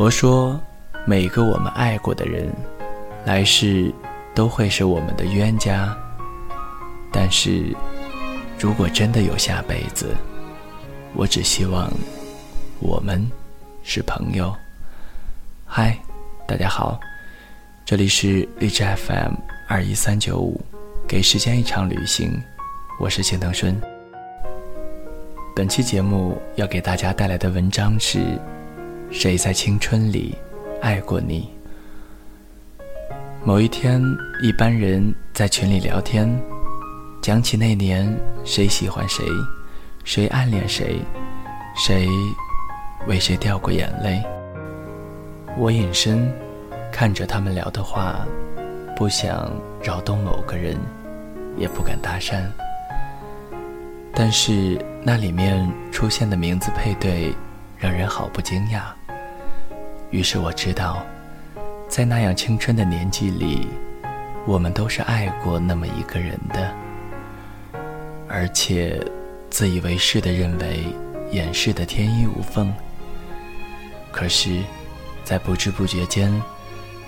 佛说，每个我们爱过的人，来世都会是我们的冤家。但是，如果真的有下辈子，我只希望我们是朋友。嗨，大家好，这里是荔枝 FM 二一三九五，给时间一场旅行，我是钱腾顺。本期节目要给大家带来的文章是：谁在青春里爱过你？某一天，一班人在群里聊天，讲起那年谁喜欢谁，谁暗恋谁，谁为谁掉过眼泪。我隐身看着他们聊的话，不想扰动某个人，也不敢搭讪。但是那里面出现的名字配对，让人好不惊讶。于是我知道，在那样青春的年纪里，我们都是爱过那么一个人的，而且自以为是的认为掩饰的天衣无缝。可是，在不知不觉间，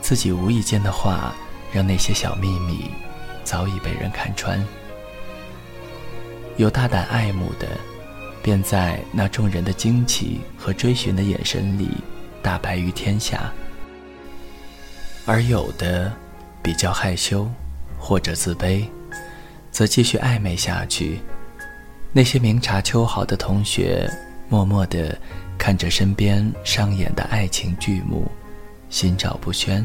自己无意间的话，让那些小秘密早已被人看穿。有大胆爱慕的，便在那众人的惊奇和追寻的眼神里大白于天下；而有的比较害羞或者自卑，则继续暧昧下去。那些明察秋毫的同学，默默地看着身边上演的爱情剧目，心照不宣；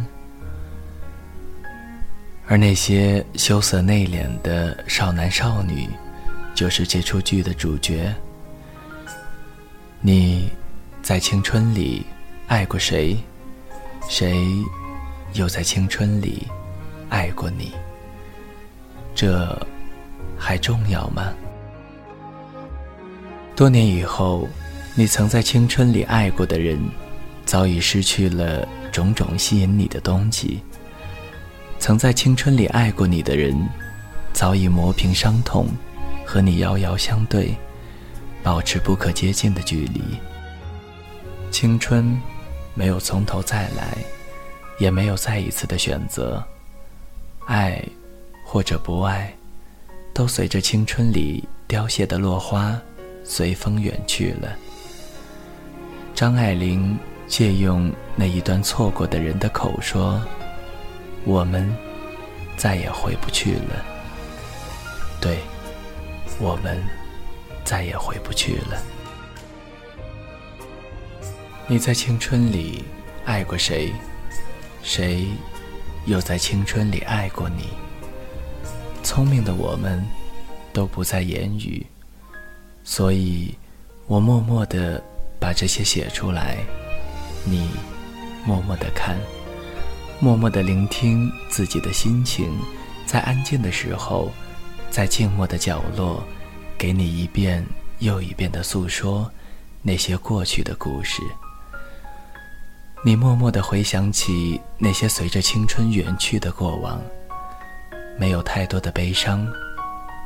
而那些羞涩内敛的少男少女，就是这出剧的主角。你在青春里爱过谁？谁又在青春里爱过你？这还重要吗？多年以后，你曾在青春里爱过的人，早已失去了种种吸引你的东西；曾在青春里爱过你的人，早已磨平伤痛。和你遥遥相对，保持不可接近的距离。青春，没有从头再来，也没有再一次的选择。爱，或者不爱，都随着青春里凋谢的落花，随风远去了。张爱玲借用那一段错过的人的口说：“我们，再也回不去了。”对。我们再也回不去了。你在青春里爱过谁？谁又在青春里爱过你？聪明的我们都不再言语，所以我默默地把这些写出来。你默默地看，默默地聆听自己的心情，在安静的时候。在静默的角落，给你一遍又一遍的诉说那些过去的故事。你默默的回想起那些随着青春远去的过往，没有太多的悲伤，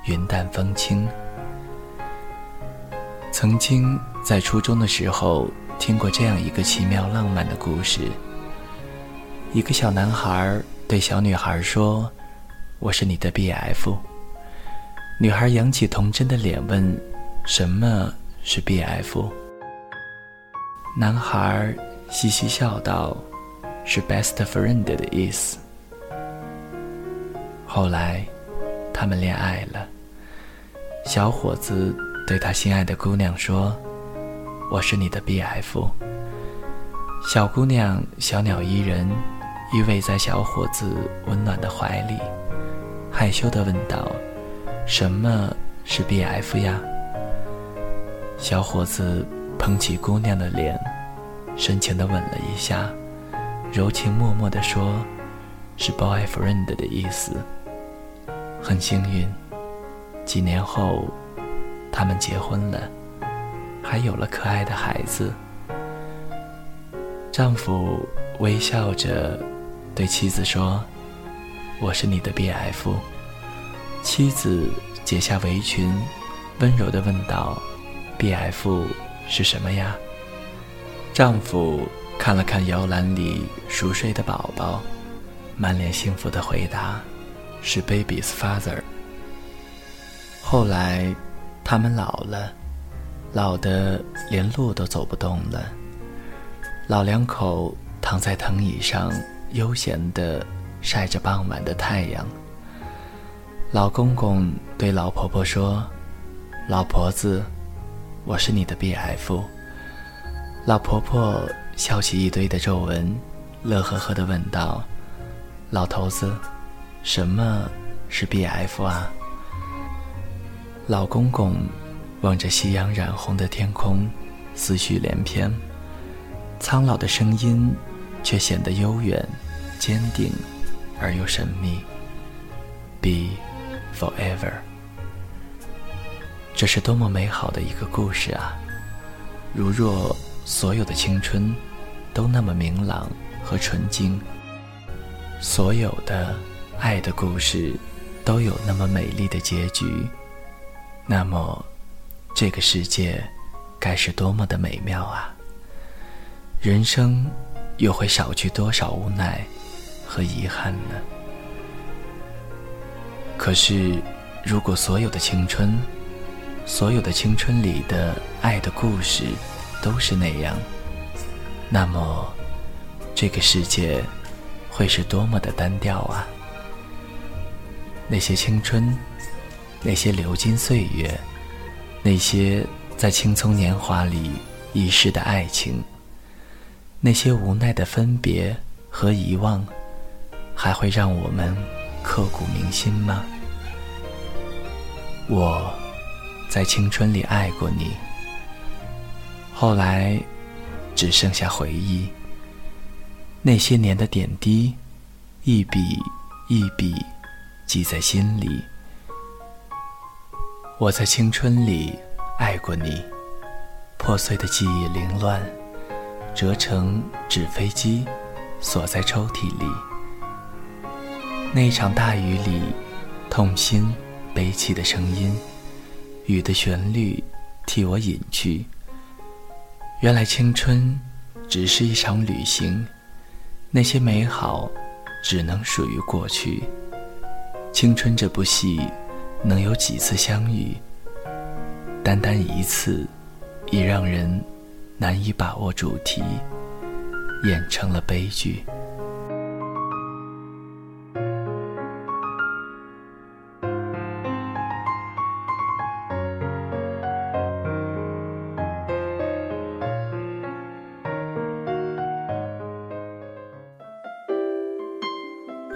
云淡风轻。曾经在初中的时候听过这样一个奇妙浪漫的故事：一个小男孩对小女孩说：“我是你的 B.F。”女孩扬起童真的脸问：“什么是 B.F.？” 男孩嘻嘻笑道：“是 best friend 的意思。”后来，他们恋爱了。小伙子对他心爱的姑娘说：“我是你的 B.F。”小姑娘小鸟依人，依偎在小伙子温暖的怀里，害羞地问道。什么是 B.F 呀？小伙子捧起姑娘的脸，深情地吻了一下，柔情脉脉地说：“是 boyfriend 的意思。”很幸运，几年后，他们结婚了，还有了可爱的孩子。丈夫微笑着对妻子说：“我是你的 B.F。”妻子解下围裙，温柔地问道：“B.F. 是什么呀？”丈夫看了看摇篮里熟睡的宝宝，满脸幸福的回答：“是 baby's father。”后来，他们老了，老的连路都走不动了。老两口躺在藤椅上，悠闲地晒着傍晚的太阳。老公公对老婆婆说：“老婆子，我是你的 B.F。”老婆婆笑起一堆的皱纹，乐呵呵地问道：“老头子，什么是 B.F 啊？”老公公望着夕阳染红的天空，思绪连篇，苍老的声音却显得悠远、坚定而又神秘。“Be。Forever，这是多么美好的一个故事啊！如若所有的青春都那么明朗和纯净，所有的爱的故事都有那么美丽的结局，那么这个世界该是多么的美妙啊！人生又会少去多少无奈和遗憾呢？可是，如果所有的青春，所有的青春里的爱的故事都是那样，那么，这个世界会是多么的单调啊！那些青春，那些流金岁月，那些在青葱年华里遗失的爱情，那些无奈的分别和遗忘，还会让我们。刻骨铭心吗？我在青春里爱过你，后来只剩下回忆。那些年的点滴，一笔一笔记在心里。我在青春里爱过你，破碎的记忆凌乱，折成纸飞机，锁在抽屉里。那场大雨里，痛心悲泣的声音，雨的旋律替我隐去。原来青春只是一场旅行，那些美好只能属于过去。青春这部戏能有几次相遇？单单一次，已让人难以把握主题，演成了悲剧。